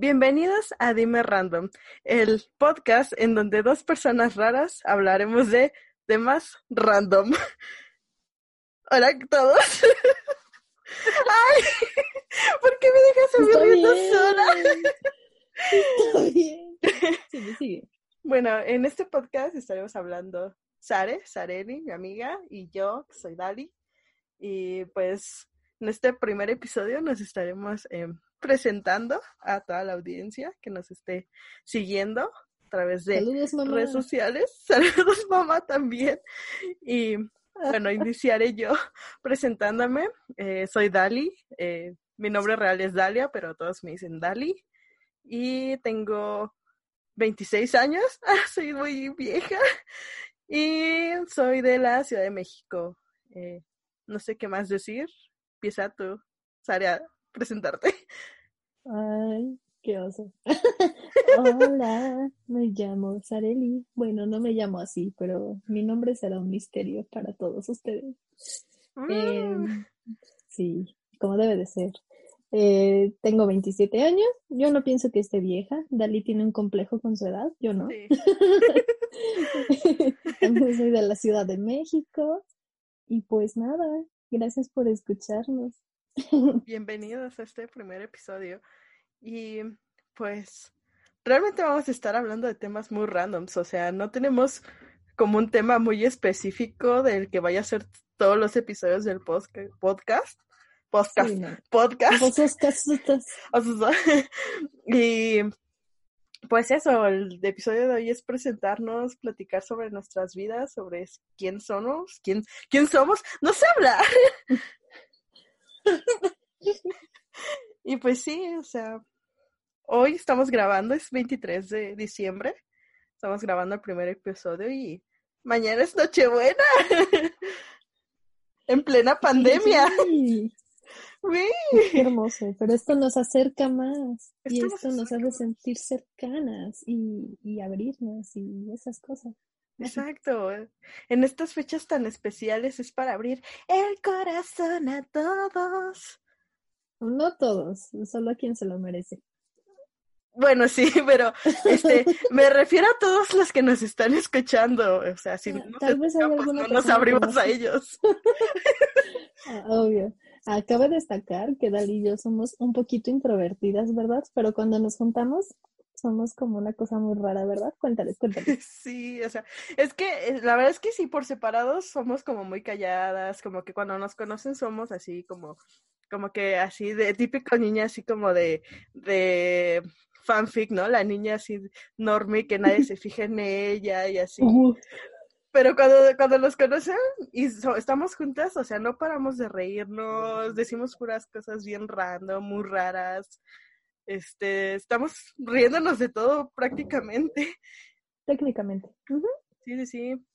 Bienvenidos a Dime Random, el podcast en donde dos personas raras hablaremos de temas random. Hola a todos. Ay, ¿por qué me dejas subir sola? Está bien. Sigue, sigue. Bueno, en este podcast estaremos hablando Sare, Sareni, mi amiga, y yo, que soy Dali. Y pues en este primer episodio nos estaremos eh, presentando a toda la audiencia que nos esté siguiendo a través de Saludos, redes sociales. Saludos, mamá, también. Y bueno, iniciaré yo presentándome. Eh, soy Dali. eh, mi nombre real es Dalia, pero todos me dicen Dali. Y tengo 26 años. Ah, soy muy vieja. Y soy de la Ciudad de México. Eh, no sé qué más decir. Empieza tú, Sara, a presentarte. Ay, qué oso. Hola, me llamo Sareli. Bueno, no me llamo así, pero mi nombre será un misterio para todos ustedes. Eh, Mm, sí, como debe de ser. Eh, tengo 27 años. Yo no pienso que esté vieja. Dalí tiene un complejo con su edad, yo no. sí. También soy de la Ciudad de México. Y pues nada, gracias por escucharnos. Bienvenidos a este primer episodio. Y pues realmente vamos a estar hablando de temas muy randoms, o sea, no tenemos como un tema muy específico del que vaya a ser todos los episodios del podcast. Podcast. Sí, no. Podcast. Sea, y pues eso, el episodio de hoy es presentarnos, platicar sobre nuestras vidas, sobre quién somos, quién, quién somos, no sé hablar. y pues sí, o sea, hoy estamos grabando, es 23 de diciembre, estamos grabando el primer episodio y mañana es Nochebuena. en plena pandemia. Sí, Qué hermoso. Pero esto nos acerca más y Esto nos hace sentir cercanas y, y abrirnos y esas cosas. Exacto. En estas fechas tan especiales es para abrir el corazón a todos. No todos, solo a quien se lo merece. Bueno, sí, pero este, me refiero a todos los que nos están escuchando. O sea, si no nos no nos abrimos a ellos. Ah, obvio. Acaba de destacar que Dalí y yo somos un poquito introvertidas, ¿verdad? Pero cuando nos juntamos somos como una cosa muy rara, ¿verdad? Cuéntales, cuéntales. Sí, o sea, es que eh, la verdad es que sí, por separados somos como muy calladas, como que cuando nos conocen somos así como, como que así de típico niña así como de, de fanfic, ¿no? La niña así normie que nadie se fija en ella y así. Uh, Pero cuando, cuando nos conocen y so- estamos juntas, o sea, no paramos de reírnos, decimos puras cosas bien random, muy raras. Este, estamos riéndonos de todo prácticamente. técnicamente. Sí, sí, sí.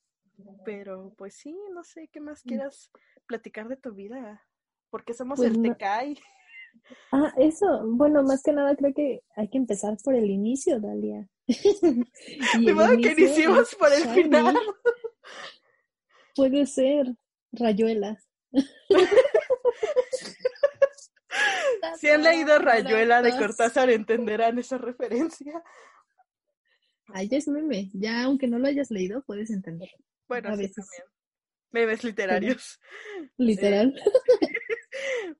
Pero pues sí, no sé qué más quieras platicar de tu vida. ¿Por qué somos Pues el no-? Ah, eso. Bueno, más que nada creo que hay que empezar por el inicio, Dalia. Y De modo que inicio es por el Shiny. final. Puede ser Rayuela. Si han leído Rayuela de Cortázar entenderán esa referencia. Ay, ya es meme. Ya, aunque no lo hayas leído, puedes entender. Bueno, A sí, veces. también. Memes literarios. Literal.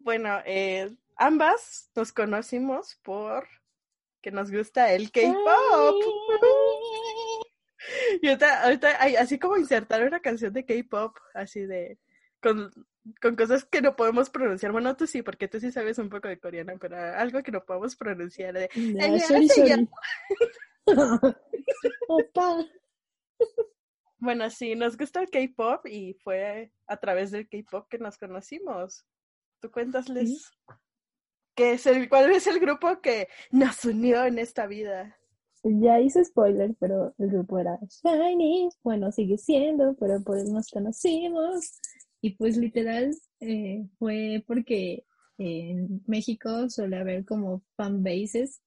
Bueno, eh, ambas nos conocimos por que nos gusta el K-pop. Y ahorita, ahorita hay así como insertar una canción de K-pop, así de con, con cosas que no podemos pronunciar. Bueno, tú sí, porque tú sí sabes un poco de coreano, pero algo que no podemos pronunciar. De, ahora se shori. Opa. Bueno, sí, nos gusta el K-pop y fue a través del K-pop que nos conocimos. Tú cuéntasles qué es el, cuál es el grupo que nos unió en esta vida. Ya hice spoiler, pero el grupo era Shiny. Bueno, sigue siendo, pero por eso nos conocimos. Y pues literal eh, fue porque en México suele haber como fanbases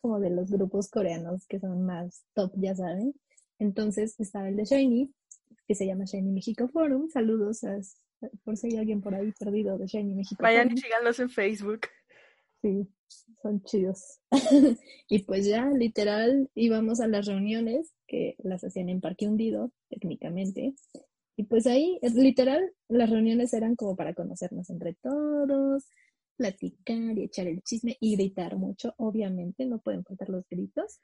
como de los grupos coreanos que son más top, ya saben. Entonces estaba el de Shiny, que se llama Shiny México Forum. Saludos a, por si hay alguien por ahí perdido de Shiny México Vayan y síganlos en Facebook. Sí, son chidos. y pues ya, literal, íbamos a las reuniones que las hacían en Parque Hundido, técnicamente. Y pues ahí, literal, las reuniones eran como para conocernos entre todos, platicar y echar el chisme y gritar mucho, obviamente, no pueden faltar los gritos.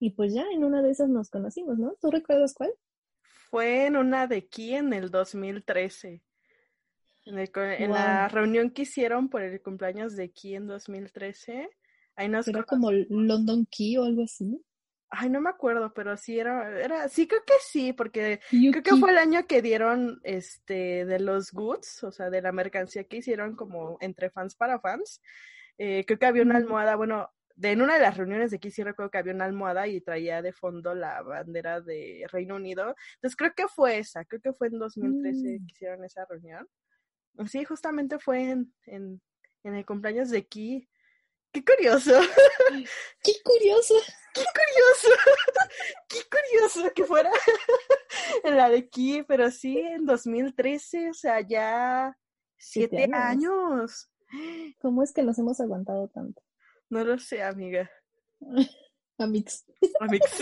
Y pues ya en una de esas nos conocimos, ¿no? ¿Tú recuerdas cuál? Fue en una de aquí en el 2013. En, en la reunión que hicieron por el cumpleaños de Key en 2013. Ahí nos Era como London Key o algo así. Ay, no me acuerdo, pero sí era, era, sí creo que sí, porque creo que fue el año que dieron este de los goods, o sea, de la mercancía que hicieron como entre fans para fans. Eh, creo que había una almohada, bueno, de en una de las reuniones de aquí sí recuerdo que había una almohada y traía de fondo la bandera de Reino Unido. Entonces creo que fue esa, creo que fue en 2013 mm. que hicieron esa reunión. Sí, justamente fue en, en, en el cumpleaños de Ki. ¡Qué curioso! ¡Qué curioso! ¡Qué curioso! ¡Qué curioso que fuera en la de Ki! Pero sí, en 2013, o sea, ya siete, años. ¿Cómo es que nos hemos aguantado tanto? No lo sé, amiga. Amix. Amix.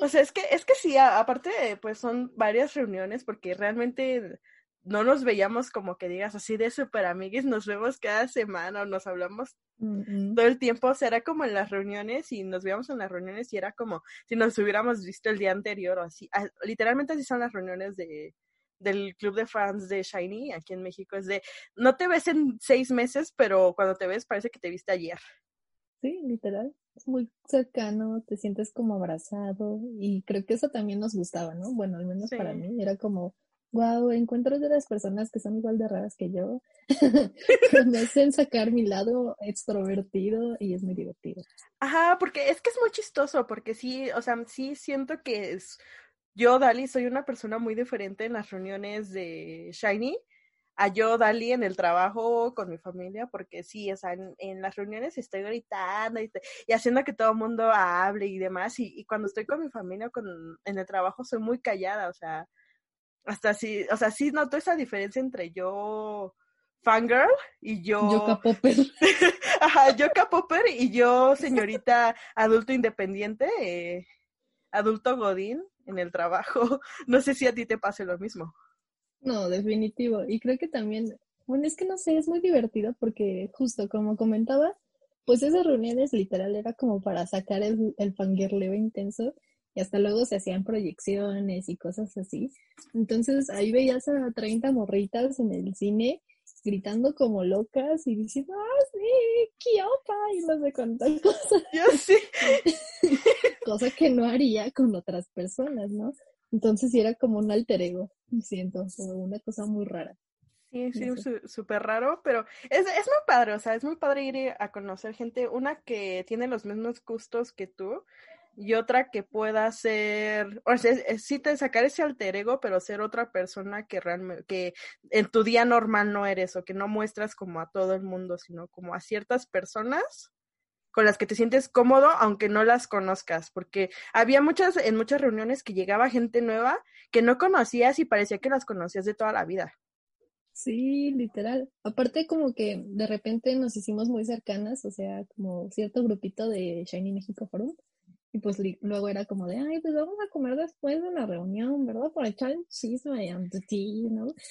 o sea, es que, es que sí, aparte, pues son varias reuniones porque realmente no nos veíamos como que digas así de super amigues, nos vemos cada semana o nos hablamos todo el tiempo, o sea, era como en las reuniones y nos veíamos en las reuniones y era como si nos hubiéramos visto el día anterior o así. Ah, literalmente así son las reuniones de, del club de fans de Shiny aquí en México, es de, no te ves en seis meses, pero cuando te ves parece que te viste ayer. Sí, literal, es muy cercano, te sientes como abrazado y creo que eso también nos gustaba, ¿no? Bueno, al menos para mí, era como wow, encuentro de las personas que son igual de raras que yo, me hacen sacar mi lado extrovertido y es muy divertido. Ajá, porque es que es muy chistoso, porque sí, o sea, sí siento que es, yo, Dali, soy una persona muy diferente en las reuniones de Shiny a yo, Dali, en el trabajo con mi familia, porque sí, o sea, en, las reuniones estoy gritando y, haciendo que todo el mundo hable y demás, y, y, cuando estoy con mi familia con, en el trabajo soy muy callada, o sea, hasta sí, o sea, sí noto esa diferencia entre yo fangirl y yo... Yoka Popper. Ajá, Yoka Popper y yo señorita adulto independiente, eh, adulto godín en el trabajo. No sé si a ti te pase lo mismo. No, definitivo. Y creo que también, bueno, es que no sé, es muy divertido porque justo como comentaba, pues esas reuniones literal era como para sacar el, el fangirleo intenso y hasta luego se hacían proyecciones y cosas así. Entonces ahí veías a 30 morritas en el cine gritando como locas y diciendo, ah, sí, Kiopa, y no sé cuántas cosas. Yo sí. Cosa que no haría con otras personas, ¿no? Entonces sí era como un alter ego, siento, una cosa muy rara. Sí, sí, súper raro, pero es, es muy padre, o sea, es muy padre ir a conocer gente, una que tiene los mismos gustos que tú, y otra que pueda ser, o sea, sí te sacar ese alter ego, pero ser otra persona que realmente, que en tu día normal no eres o que no muestras como a todo el mundo, sino como a ciertas personas con las que te sientes cómodo aunque no las conozcas, porque había muchas, en muchas reuniones que llegaba gente nueva que no conocías y parecía que las conocías de toda la vida. Sí, literal. Aparte como que de repente nos hicimos muy cercanas, o sea, como cierto grupito de Shiny México Forum y pues luego era como de, ay, pues vamos a comer después de la reunión, ¿verdad? Por echar el chisme ante ti, ¿no?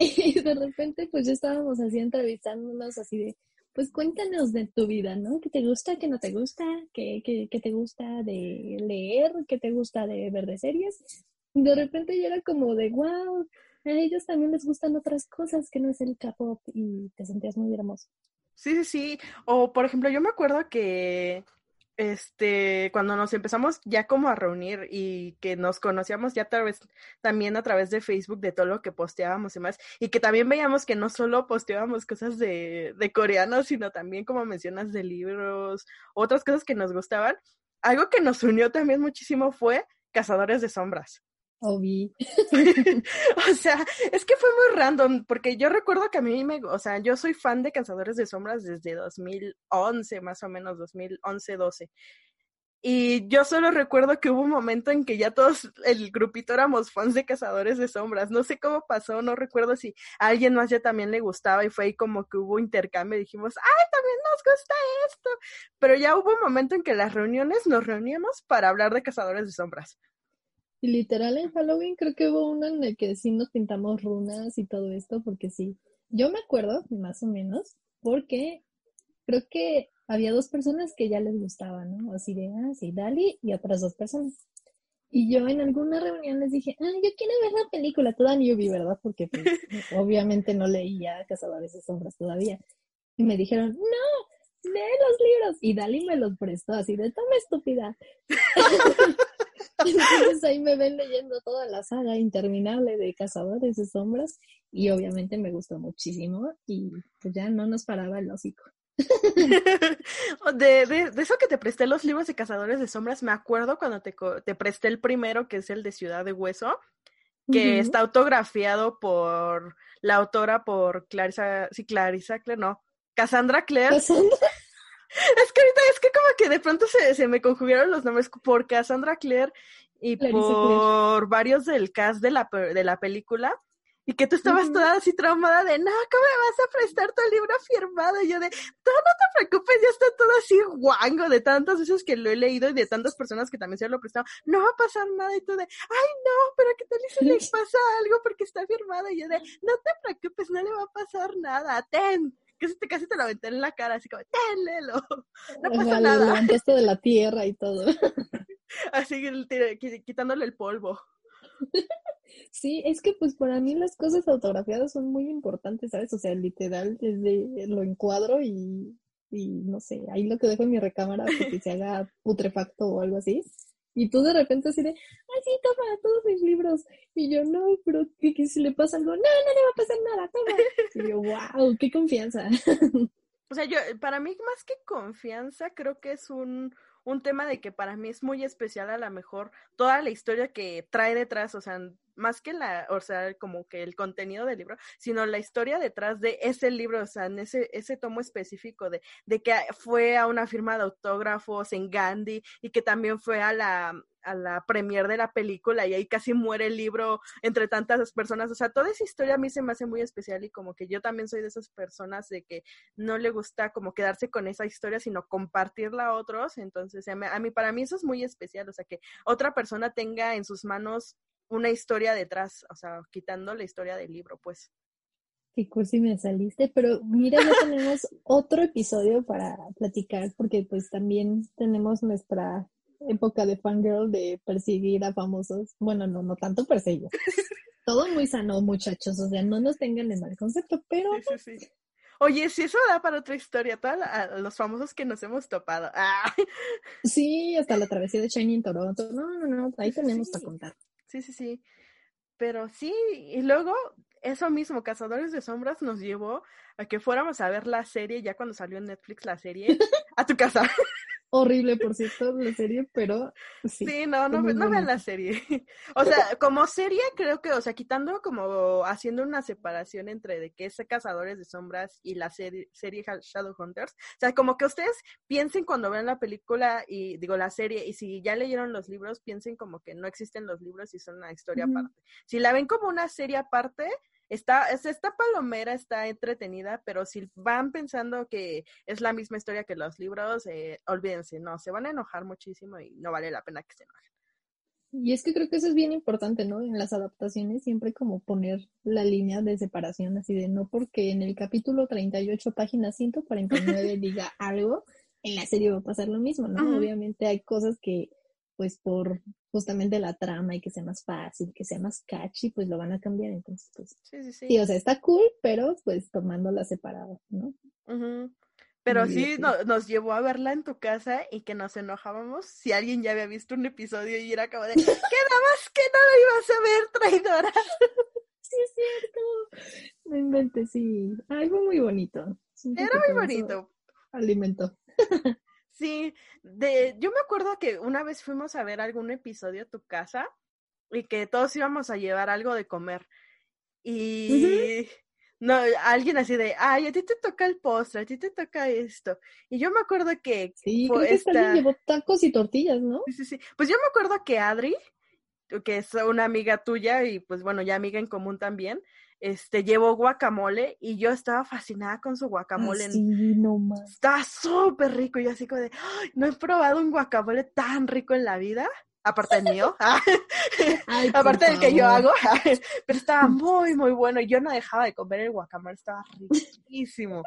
Y de repente pues ya estábamos así entrevistándonos así de, pues cuéntanos de tu vida, ¿no? ¿Qué te gusta, qué no te gusta? ¿Qué, qué, qué te gusta de leer? ¿Qué te gusta de ver de series? Y de repente ya era como de, wow, a ellos también les gustan otras cosas que no es el K-pop y te sentías muy hermoso. Sí, sí, sí. O por ejemplo, yo me acuerdo que este, cuando nos empezamos ya como a reunir y que nos conocíamos ya tal vez también a través de Facebook de todo lo que posteábamos y más, y que también veíamos que no solo posteábamos cosas de, de coreanos, sino también como mencionas de libros, otras cosas que nos gustaban. Algo que nos unió también muchísimo fue Cazadores de Sombras. Obi. o sea, es que fue muy random, porque yo recuerdo que a mí me, o sea, yo soy fan de Cazadores de Sombras desde 2011, más o menos, 2011, 12. Y yo solo recuerdo que hubo un momento en que ya todos, el grupito éramos fans de Cazadores de Sombras. No sé cómo pasó, no recuerdo si a alguien más ya también le gustaba y fue ahí como que hubo intercambio dijimos, ¡ay, también nos gusta esto! Pero ya hubo un momento en que las reuniones nos reuníamos para hablar de Cazadores de Sombras. Y literal en Halloween creo que hubo uno en el que sí nos pintamos runas y todo esto, porque sí. Yo me acuerdo, más o menos, porque creo que había dos personas que ya les gustaba, ¿no? Así de, ah, sí, Dali y otras dos personas. Y yo en alguna reunión les dije, ah, yo quiero ver la película, toda vi, ¿verdad? Porque pues, obviamente no leía Cazadores de Sombras todavía. Y me dijeron, no, lee los libros. Y Dali me los prestó así de, toma estúpida. Entonces ahí me ven leyendo toda la saga interminable de Cazadores de Sombras y obviamente me gustó muchísimo y pues ya no nos paraba el hocico. de, de, eso que te presté los libros de Cazadores de Sombras, me acuerdo cuando te, te presté el primero, que es el de Ciudad de Hueso, que está autografiado por la autora, por Clarissa, sí, Clarissa Clare, no, Cassandra Clare. Es que ahorita es que como que de pronto se, se me conjugaron los nombres por Cassandra Clare y por varios del cast de la, de la película. Y que tú estabas toda así traumada de, no, ¿cómo me vas a prestar tu libro firmado? Y yo de, no, no te preocupes, ya está todo así guango de tantas veces que lo he leído y de tantas personas que también se lo prestado. No va a pasar nada. Y tú de, ay, no, pero ¿qué tal si le pasa algo porque está firmado? Y yo de, no te preocupes, no le va a pasar nada. Ten. Casi te, casi te lo aventé en la cara, así como, léelo. No pasa nada. Lo de la tierra y todo. así, quitándole el polvo. Sí, es que pues para mí las cosas autografiadas son muy importantes, ¿sabes? O sea, literal, desde lo encuadro y, y no sé, ahí lo que dejo en mi recámara porque se haga putrefacto o algo así. Y tú de repente así de, ay, sí, toma todos mis libros. Y yo, no, pero ¿qué, si le pasa algo? No, no le va a pasar nada, toma. Y yo, wow, qué confianza. O sea, yo, para mí más que confianza, creo que es un, un tema de que para mí es muy especial a lo mejor toda la historia que trae detrás, o sea, más que la, o sea, como que el contenido del libro, sino la historia detrás de ese libro, o sea, en ese, ese tomo específico de, de que fue a una firma de autógrafos en Gandhi y que también fue a la, a la premier de la película y ahí casi muere el libro entre tantas personas. O sea, toda esa historia a mí se me hace muy especial y como que yo también soy de esas personas de que no le gusta como quedarse con esa historia, sino compartirla a otros. Entonces, a mí, para mí eso es muy especial. O sea, que otra persona tenga en sus manos una historia detrás, o sea, quitando la historia del libro, pues. Qué cursi me saliste, pero mira, ya tenemos otro episodio para platicar, porque pues también tenemos nuestra época de fangirl de perseguir a famosos. Bueno, no, no tanto perseguir. Todo muy sano, muchachos, o sea, no nos tengan en mal concepto, pero... Sí, sí, sí. Oye, si eso da para otra historia, todos los famosos que nos hemos topado. Ah. Sí, hasta la travesía de Shiny en Toronto. No, no, no, ahí tenemos para contar. Sí, sí, sí. Pero sí, y luego eso mismo, Cazadores de Sombras nos llevó a que fuéramos a ver la serie, ya cuando salió en Netflix la serie, a tu casa. Horrible, por cierto, la serie, pero sí. Sí, no, no, no vean la serie. O sea, como serie, creo que, o sea, quitando como haciendo una separación entre de que es Cazadores de Sombras y la serie, serie Shadowhunters. O sea, como que ustedes piensen cuando vean la película y, digo, la serie, y si ya leyeron los libros, piensen como que no existen los libros y son una historia aparte. Si la ven como una serie aparte, está, esta palomera está entretenida, pero si van pensando que es la misma historia que los libros, eh, olvídense, no, se van a enojar muchísimo y no vale la pena que se enojen. Y es que creo que eso es bien importante, ¿no? En las adaptaciones siempre como poner la línea de separación así de no porque en el capítulo 38, página 149 diga algo, en la serie va a pasar lo mismo, ¿no? Obviamente hay cosas que pues por justamente la trama y que sea más fácil, que sea más catchy, pues lo van a cambiar. Entonces, pues, sí, sí, sí. o sea, está cool, pero pues tomándola separada, ¿no? Pero sí nos llevó a verla en tu casa y que nos enojábamos si alguien ya había visto un episodio y era como de, ¿qué más que no lo ibas a ver, traidora? sí, es cierto. Me inventé, sí. Fue muy bonito. Era muy bonito. Alimento. Sí, de, yo me acuerdo que una vez fuimos a ver algún episodio a tu casa y que todos íbamos a llevar algo de comer. Y no, alguien así de, ay, a ti te toca el postre, a ti te toca esto. Y yo me acuerdo que... Sí, creo que esta... llevó tacos y tortillas, ¿no? Sí, sí, sí. Pues yo me acuerdo que Adri, que es una amiga tuya y pues bueno, ya amiga en común también, este, llevó guacamole y yo estaba fascinada con su guacamole. Ah, sí, no más. Está súper rico. Y yo así como de, no he probado un guacamole tan rico en la vida. Aparte del mío, aparte del que yo hago, pero estaba muy, muy bueno. Y yo no dejaba de comer el guacamole, estaba riquísimo.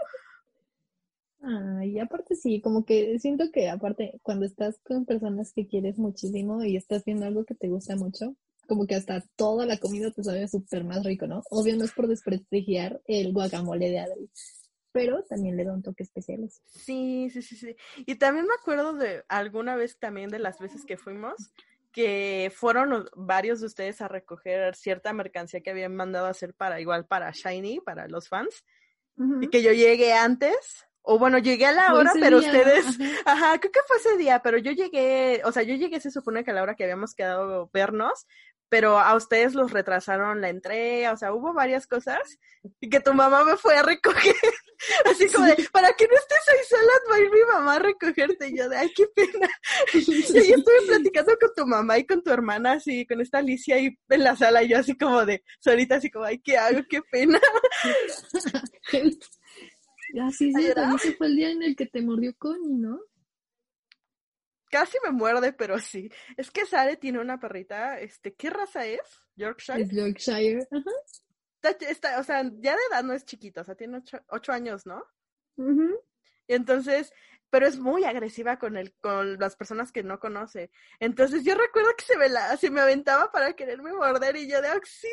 Ay, aparte sí, como que siento que aparte cuando estás con personas que quieres muchísimo y estás viendo algo que te gusta mucho, como que hasta toda la comida te sabe súper más rico, ¿no? Obvio no es por desprestigiar el guacamole de Adri, pero también le da un toque especial. Sí, sí, sí, sí. Y también me acuerdo de alguna vez también de las veces que fuimos, que fueron varios de ustedes a recoger cierta mercancía que habían mandado a hacer para igual para Shiny, para los fans, y que yo llegué antes o bueno, llegué a la hora, pero ustedes, ajá. creo que fue ese día, pero yo llegué, o sea, yo llegué, se supone que a la hora que habíamos quedado vernos, pero a ustedes los retrasaron la entrega, o sea, hubo varias cosas y que tu mamá me fue a recoger, así como de, para que no estés ahí sola, va a ir mi mamá a recogerte, y yo de, ay, qué pena. y ahí estuve platicando con tu mamá y con tu hermana, así, con esta Alicia ahí en la sala, y yo así como de, solita, así como, ay, ¿qué hago? Qué pena. Ah, sí, sí, también se fue el día en el que te mordió Connie, ¿no? Casi me muerde, pero sí. Es que Sare tiene una perrita, este, ¿qué raza es? Yorkshire. Es Yorkshire, ajá. Está, o sea, ya de edad no es chiquita, o sea, tiene ocho, años, ¿no? Y entonces, pero es muy agresiva con el, con las personas que no conoce. Entonces yo recuerdo que se me la, se me aventaba para quererme morder y yo de auxilio.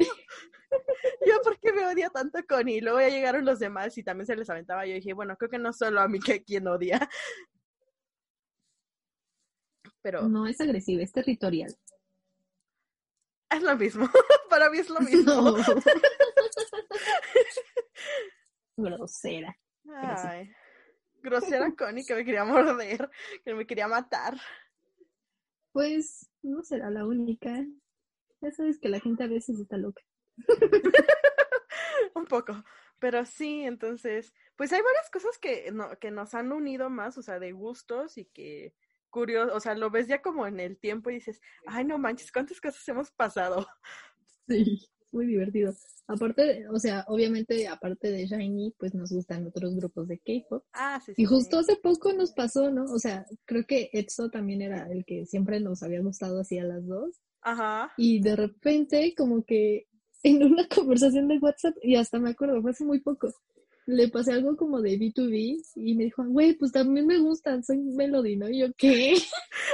yo porque me odia tanto Connie. Luego ya llegaron los demás y también se les aventaba. Yo dije, bueno, creo que no solo a mí que quien odia. Pero. No es agresiva, es territorial. Es lo mismo. para mí es lo mismo. Grosera. Ay grosera Connie que me quería morder, que me quería matar. Pues no será la única. Ya sabes que la gente a veces está loca. Un poco. Pero sí, entonces, pues hay varias cosas que, no, que nos han unido más, o sea, de gustos y que curioso, o sea, lo ves ya como en el tiempo y dices, ay, no manches, ¿cuántas cosas hemos pasado? Sí muy divertido. Aparte, o sea, obviamente, aparte de Shiny, pues nos gustan otros grupos de K-pop. Ah, sí, sí. Y justo hace poco nos pasó, ¿no? O sea, creo que EXO también era el que siempre nos había gustado así a las dos. Ajá. Y de repente, como que en una conversación de WhatsApp, y hasta me acuerdo, fue hace muy poco, le pasé algo como de B2B y me dijo, güey, pues también me gustan, soy Melody, ¿no? Y yo, ¿qué?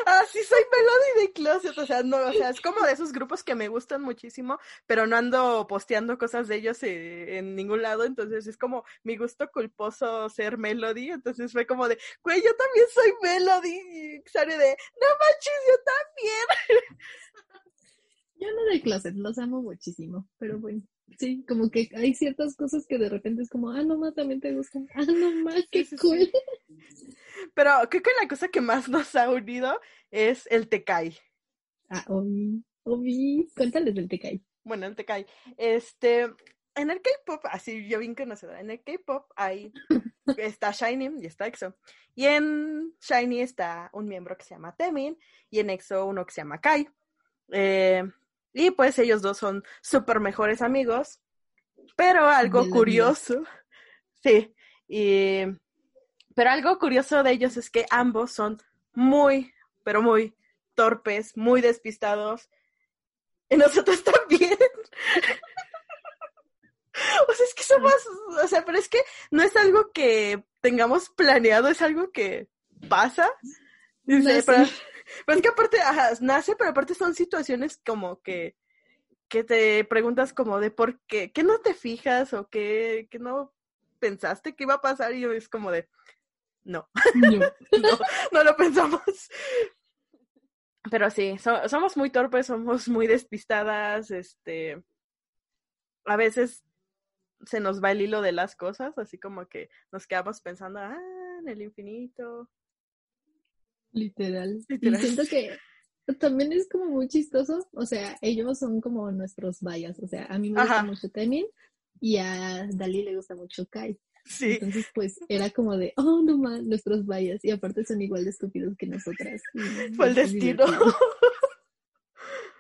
Ah, sí, soy Melody de Closet, o sea, no, o sea, es como de esos grupos que me gustan muchísimo, pero no ando posteando cosas de ellos eh, en ningún lado, entonces es como mi gusto culposo ser Melody, entonces fue como de, güey, yo también soy Melody, y sale de, no manches, yo también. Yo no de Closet, los amo muchísimo, pero bueno. Sí, como que hay ciertas cosas que de repente es como, ah, no más, también te gustan. Ah, no más, qué cool. Pero creo que la cosa que más nos ha unido es el Tekai. Ah, Obi, Obi, cuéntales del Tekai. Bueno, el Tekai. Este, en el K-pop, así yo bien conocedora, en el K-pop hay, está Shiny y está EXO. Y en Shiny está un miembro que se llama Temin y en EXO uno que se llama Kai. Eh, y pues ellos dos son súper mejores amigos. Pero algo curioso, sí, y, pero algo curioso de ellos es que ambos son muy, pero muy torpes, muy despistados. Y nosotros también. o sea, es que somos, o sea, pero es que no es algo que tengamos planeado, es algo que pasa. Dice, pues es que aparte, nace, pero aparte son situaciones como que, que te preguntas como de por qué, ¿qué no te fijas o qué, qué no pensaste que iba a pasar? Y es como de, no, no, no, lo pensamos. Pero sí, somos muy torpes, somos muy despistadas, este, a veces se nos va el hilo de las cosas, así como que nos quedamos pensando, ah, en el infinito, Literal. Y siento que también es como muy chistoso. O sea, ellos son como nuestros vallas. O sea, a mí me gusta mucho Temin, y a Dalí le gusta mucho Kai. Sí. Entonces, pues era como de, oh, no man, nuestros vallas. Y aparte son igual de estúpidos que nosotras. Fue el destino.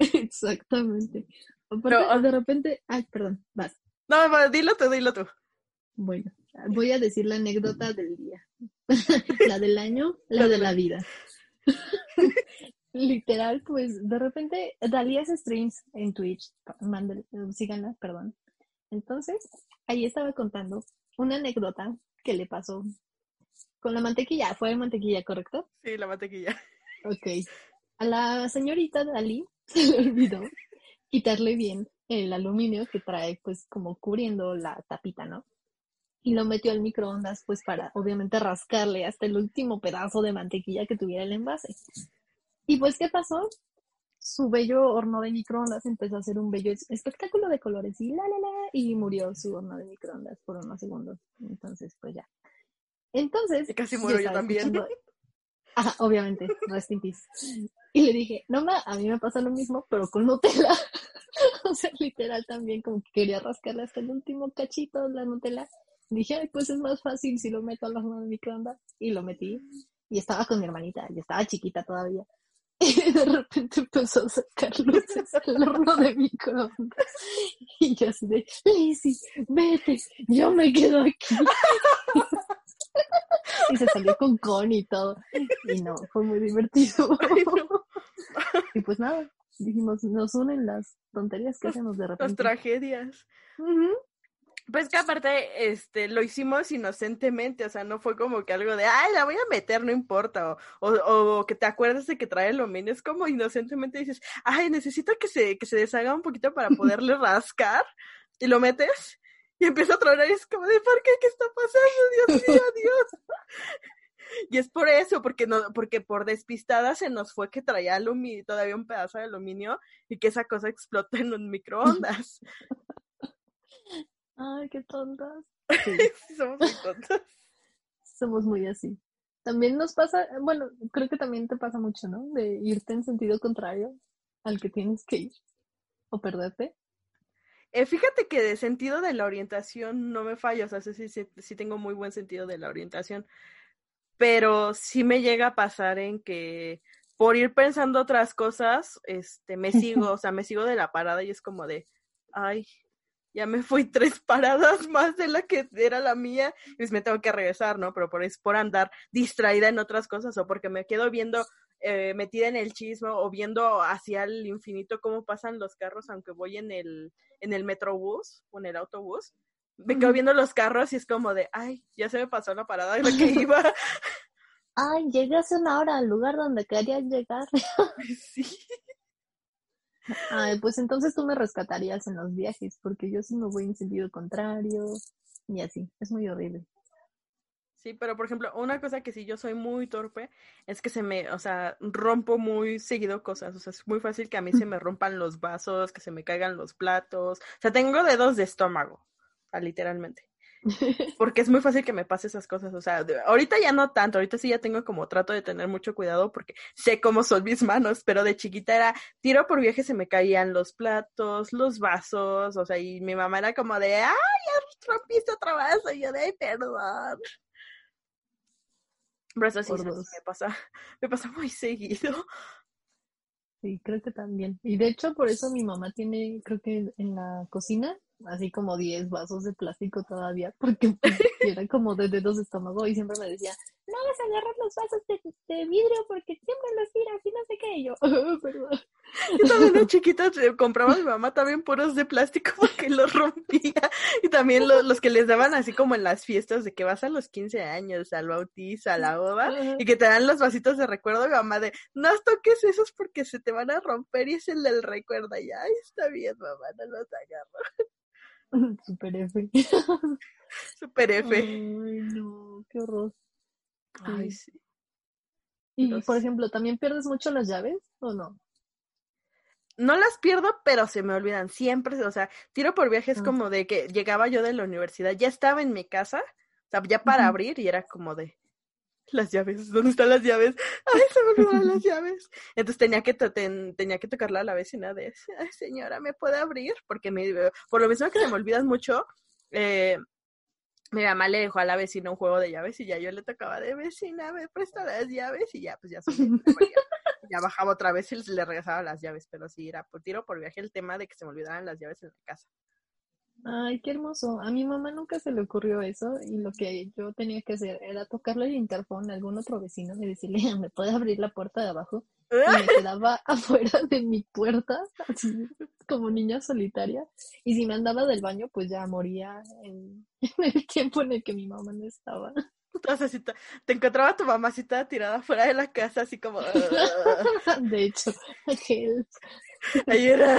Exactamente. Aparte, de repente, ay, perdón, vas. No, dilo tú, dilo tú. Bueno, voy a decir la anécdota del día. la del año, la de la vida. Literal, pues de repente Dalí hace streams en Twitch, síganla, perdón. Entonces, ahí estaba contando una anécdota que le pasó con la mantequilla. ¿Fue mantequilla, correcto? Sí, la mantequilla. Ok. A la señorita Dalí se le olvidó quitarle bien el aluminio que trae, pues, como cubriendo la tapita, ¿no? Y lo metió al microondas, pues, para obviamente rascarle hasta el último pedazo de mantequilla que tuviera el envase. Y pues, ¿qué pasó? Su bello horno de microondas empezó a hacer un bello espectáculo de colores y la la la y murió su horno de microondas por unos segundos. Entonces, pues ya. Entonces. Y casi muero yo, también. Ajá, obviamente, rest in peace. Y le dije, no, ma, a mí me pasa lo mismo, pero con Nutella. o sea, literal también, como que quería rascarle hasta el último cachito la Nutella. Dije, Ay, pues es más fácil si lo meto al horno de microondas. Y lo metí. Y estaba con mi hermanita, y estaba chiquita todavía. Y de repente empezó a sacar luces el horno de microondas. Y yo así de, Lizzy, vete, yo me quedo aquí. y se salió con Con y todo. Y no, fue muy divertido. y pues nada, dijimos, nos unen las tonterías que hacemos de repente. Las tragedias. Pues que aparte, este, lo hicimos inocentemente, o sea, no fue como que algo de, ay, la voy a meter, no importa, o, o, que te acuerdas de que trae aluminio, es como inocentemente dices, ay, necesito que se, que se deshaga un poquito para poderle rascar, y lo metes, y empieza a tronar y es como de, ¿por qué? ¿Qué está pasando? Dios mío, Dios. Y es por eso, porque no, porque por despistada se nos fue que traía aluminio, todavía un pedazo de aluminio y que esa cosa explota en un microondas. Ay, qué tontas. Somos muy tontas. Somos muy así. También nos pasa, bueno, creo que también te pasa mucho, ¿no? De irte en sentido contrario al que tienes que ir o perderte. Eh, fíjate que de sentido de la orientación no me fallo, o sea, sí, sí, sí, tengo muy buen sentido de la orientación, pero sí me llega a pasar en que por ir pensando otras cosas, este, me sigo, o sea, me sigo de la parada y es como de, ay, ya me fui tres paradas más de la que era la mía, y pues me tengo que regresar, ¿no? Pero por, es por andar distraída en otras cosas o porque me quedo viendo eh, metida en el chismo o viendo hacia el infinito cómo pasan los carros, aunque voy en el, en el metrobús o en el autobús, me quedo viendo los carros y es como de, ay, ya se me pasó la parada de la que iba. Ay, llegué hace una hora al lugar donde querías llegar. sí. Ay, pues entonces tú me rescatarías en los viajes, porque yo sí me voy en sentido contrario y así. Es muy horrible. Sí, pero por ejemplo, una cosa que sí yo soy muy torpe es que se me, o sea, rompo muy seguido cosas. O sea, es muy fácil que a mí se me rompan los vasos, que se me caigan los platos. O sea, tengo dedos de estómago, literalmente. Porque es muy fácil que me pase esas cosas. O sea, ahorita ya no tanto, ahorita sí ya tengo como trato de tener mucho cuidado porque sé cómo son mis manos, pero de chiquita era tiro por viaje, se me caían los platos, los vasos, o sea, y mi mamá era como de, ay, ya rompiste otra vaso, y yo de, perdón. Pero eso sí, me pasa, me pasa muy seguido. Sí, creo que también. Y de hecho, por eso mi mamá tiene, creo que en la cocina, así como 10 vasos de plástico todavía, porque pues, era como de dedos de estómago y siempre me decía, no vas a agarrar los vasos de, vidrio porque siempre los tiras y no sé qué. Y yo, perdón. Yo también de chiquita compraba a mi mamá también puros de plástico porque los rompía. Y también los que les daban así como en las fiestas de que vas a los 15 años, al bautizo, a la boda, y que te dan los vasitos de recuerdo. Mi mamá de, no toques esos porque se te van a romper y es el del recuerdo. Y ay, está bien, mamá, no los agarro. Super F. Super F. Ay, no, qué horror. Ay, sí. Y, por ejemplo, ¿también pierdes mucho las llaves o no? No las pierdo, pero se me olvidan siempre. O sea, tiro por viajes es ah. como de que llegaba yo de la universidad, ya estaba en mi casa, o sea, ya para abrir y era como de, las llaves, ¿dónde están las llaves? Ay, se me olvidaron las llaves. Entonces tenía que tenía que tocarla a la vecina de, ay, señora, ¿me puede abrir? Porque me por lo mismo que se me olvidan mucho, eh, mi mamá le dejó a la vecina un juego de llaves y ya yo le tocaba de vecina, me presta las llaves y ya, pues ya, ya bajaba otra vez y le regresaba las llaves, pero sí era por tiro por viaje el tema de que se me olvidaran las llaves en la casa. Ay, qué hermoso. A mi mamá nunca se le ocurrió eso y lo que yo tenía que hacer era tocarle el interfón a algún otro vecino y decirle, ¿me puede abrir la puerta de abajo? Y me quedaba afuera de mi puerta, así como niña solitaria. Y si me andaba del baño, pues ya moría en, el tiempo en el que mi mamá no estaba. Entonces, te, te encontraba tu mamacita tirada fuera de la casa, así como... de hecho, Ahí era...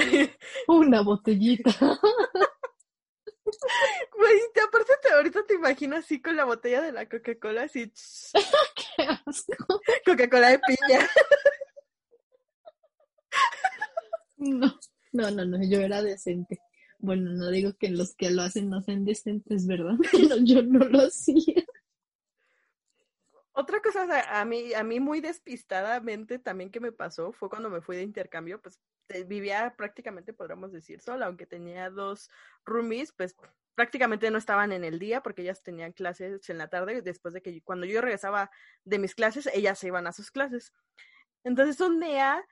Una botellita. Güey, te, aparte te, ahorita te imagino así con la botella de la Coca-Cola, así. ¡Qué asco! Coca-Cola de piña. No, no, no, no, yo era decente. Bueno, no digo que los que lo hacen no sean decentes, ¿verdad? Pero yo no lo hacía. Otra cosa a mí, a mí muy despistadamente también que me pasó fue cuando me fui de intercambio, pues vivía prácticamente, podríamos decir, sola, aunque tenía dos roomies, pues prácticamente no estaban en el día porque ellas tenían clases en la tarde, después de que cuando yo regresaba de mis clases, ellas se iban a sus clases. Entonces un día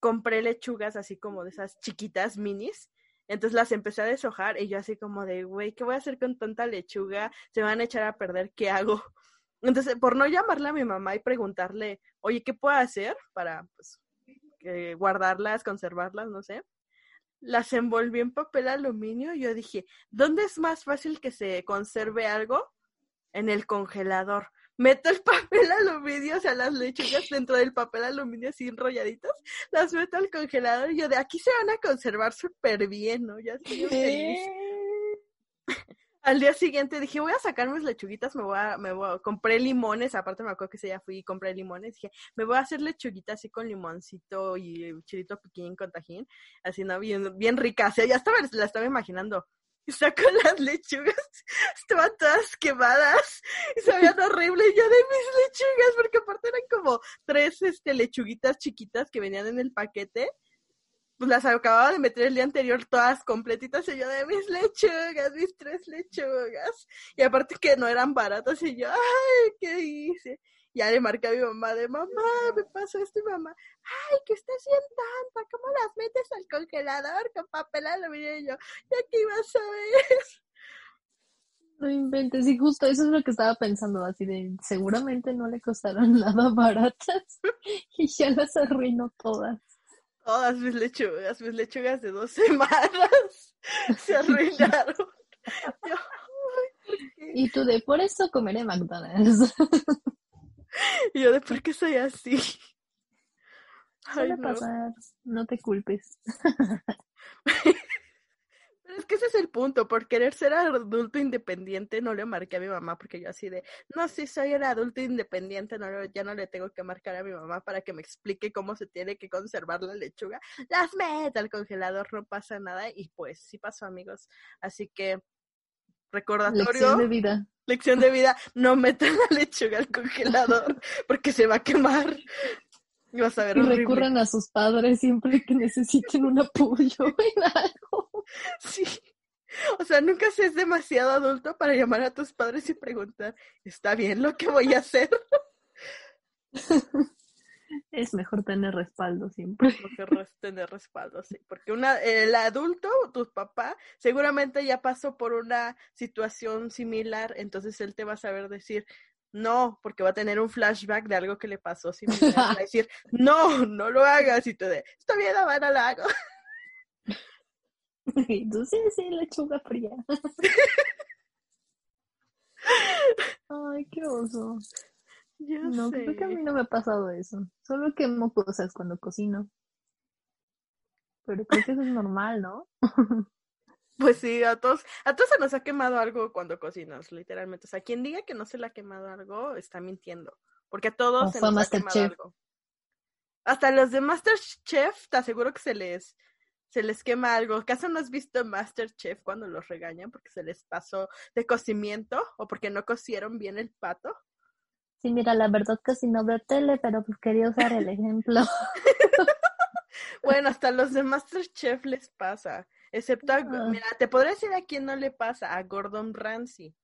compré lechugas así como de esas chiquitas minis, entonces las empecé a deshojar y yo así como de, güey, ¿qué voy a hacer con tanta lechuga? Se van a echar a perder, ¿qué hago? Entonces, por no llamarle a mi mamá y preguntarle, oye, ¿qué puedo hacer para pues, guardarlas, conservarlas, no sé? Las envolví en papel aluminio y yo dije, ¿dónde es más fácil que se conserve algo? En el congelador. Meto el papel aluminio, o sea, las lechugas dentro del papel aluminio así enrolladitas, las meto al congelador y yo de aquí se van a conservar súper bien, ¿no? Ya estoy feliz. Al día siguiente dije, voy a sacar mis lechuguitas, me voy a, me voy a, compré limones, aparte me acuerdo que ese día fui y compré limones, dije, me voy a hacer lechuguitas así con limoncito y chilito piquín con tajín, así, ¿no? Bien, bien rica, o ya estaba, la estaba imaginando. Saco las lechugas, estaban todas quemadas y sabían horrible. Y yo de mis lechugas, porque aparte eran como tres este, lechuguitas chiquitas que venían en el paquete pues las acababa de meter el día anterior todas completitas y yo de mis lechugas, mis tres lechugas. Y aparte que no eran baratas y yo, ay, ¿qué hice? Ya le marqué a mi mamá de, mamá, me pasó esto y mamá, ay, ¿qué estás haciendo tanta? ¿Cómo las metes al congelador con papel aluminio? Y yo, ya que ibas a ver. No inventes, y justo eso es lo que estaba pensando, así de, seguramente no le costaron nada baratas y ya las arruinó todas. Todas mis lechugas, mis lechugas de dos semanas se arruinaron. y tú de por eso comeré McDonald's. y yo de por qué soy así. Ay, no. no te culpes. es que ese es el punto, por querer ser adulto independiente no le marqué a mi mamá porque yo así de, no, si soy el adulto independiente, no, ya no le tengo que marcar a mi mamá para que me explique cómo se tiene que conservar la lechuga. Las meto al congelador, no pasa nada y pues sí pasó amigos. Así que recordatorio. Lección de vida. Lección de vida, no metan la lechuga al congelador porque se va a quemar. Vas a ver y recurran a sus padres siempre que necesiten un apoyo en algo. Sí. O sea, nunca seas demasiado adulto para llamar a tus padres y preguntar, ¿está bien lo que voy a hacer? Es mejor tener respaldo siempre. Es mejor tener respaldo, sí. Porque una, el adulto, tu papá, seguramente ya pasó por una situación similar, entonces él te va a saber decir, no, porque va a tener un flashback de algo que le pasó similar. va a decir, no, no lo hagas. Y tú de, está bien, Habana, lo hago. Entonces, sí, lechuga fría. Ay, qué oso. no, creo que a mí no me ha pasado eso. Solo quemo cosas cuando cocino. Pero creo que eso es normal, ¿no? Pues sí, a todos, a todos se nos ha quemado algo cuando cocinas, literalmente. O sea, quien diga que no se le ha quemado algo está mintiendo. Porque a todos se nos ha quemado algo. Hasta los de Masterchef, te aseguro que se les, se les quema algo. ¿Acaso no has visto Masterchef cuando los regañan porque se les pasó de cocimiento o porque no cocieron bien el pato? Sí, mira, la verdad que si no veo tele, pero pues quería usar el ejemplo. bueno, hasta los de Masterchef les pasa. Excepto, a- mira, te podría decir a quién no le pasa, a Gordon Ramsay.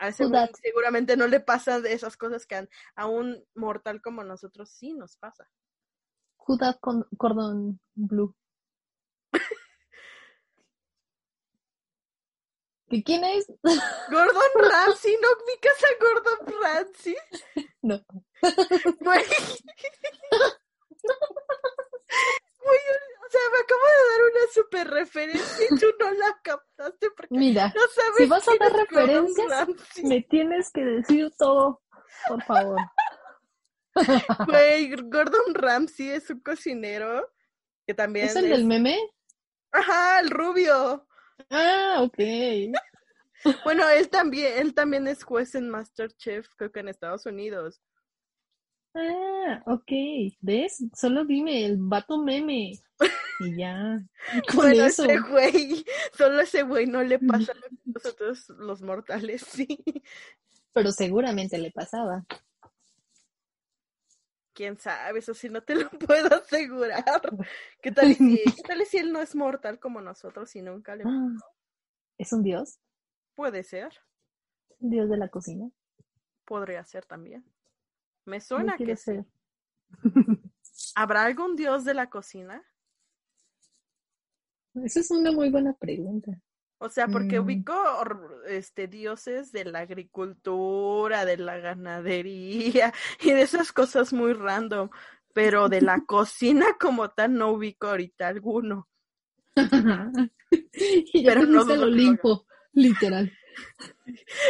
A ese seguramente no le pasa de esas cosas que a, a un mortal como nosotros sí nos pasa. Judas con cordón blue. ¿Que quién es? Gordon Ramsay, ¿no ubicas a Gordon Ramsay? No. Güey. Güey, sea, me acabo de dar una super referencia y tú no la captaste porque Mira, no sabes si vas a dar referencias, me tienes que decir todo, por favor. Güey, Gordon Ramsay es un cocinero que también ¿Es el es- del meme? Ajá, el rubio. Ah, ok. Bueno, él también, él también es juez en MasterChef, creo que en Estados Unidos. Ah, ok. ¿Ves? Solo dime el vato meme. Y ya. Con Bueno, eso. ese güey, solo ese güey no le pasa lo que nosotros los mortales, sí. Pero seguramente le pasaba. Quién sabe, eso sí no te lo puedo asegurar. ¿Qué tal, si, ¿Qué tal si él no es mortal como nosotros y nunca le Ah, ¿Es un dios? puede ser? ¿Un dios de la cocina? Podría ser también. Me suena que sí. ¿Habrá algún dios de la cocina? Esa es una muy buena pregunta. O sea, porque Mm. ubico este dioses de la agricultura, de la ganadería y de esas cosas muy random, pero de la cocina como tal no ubico ahorita alguno. y Pero no haga. Olimpo, literal.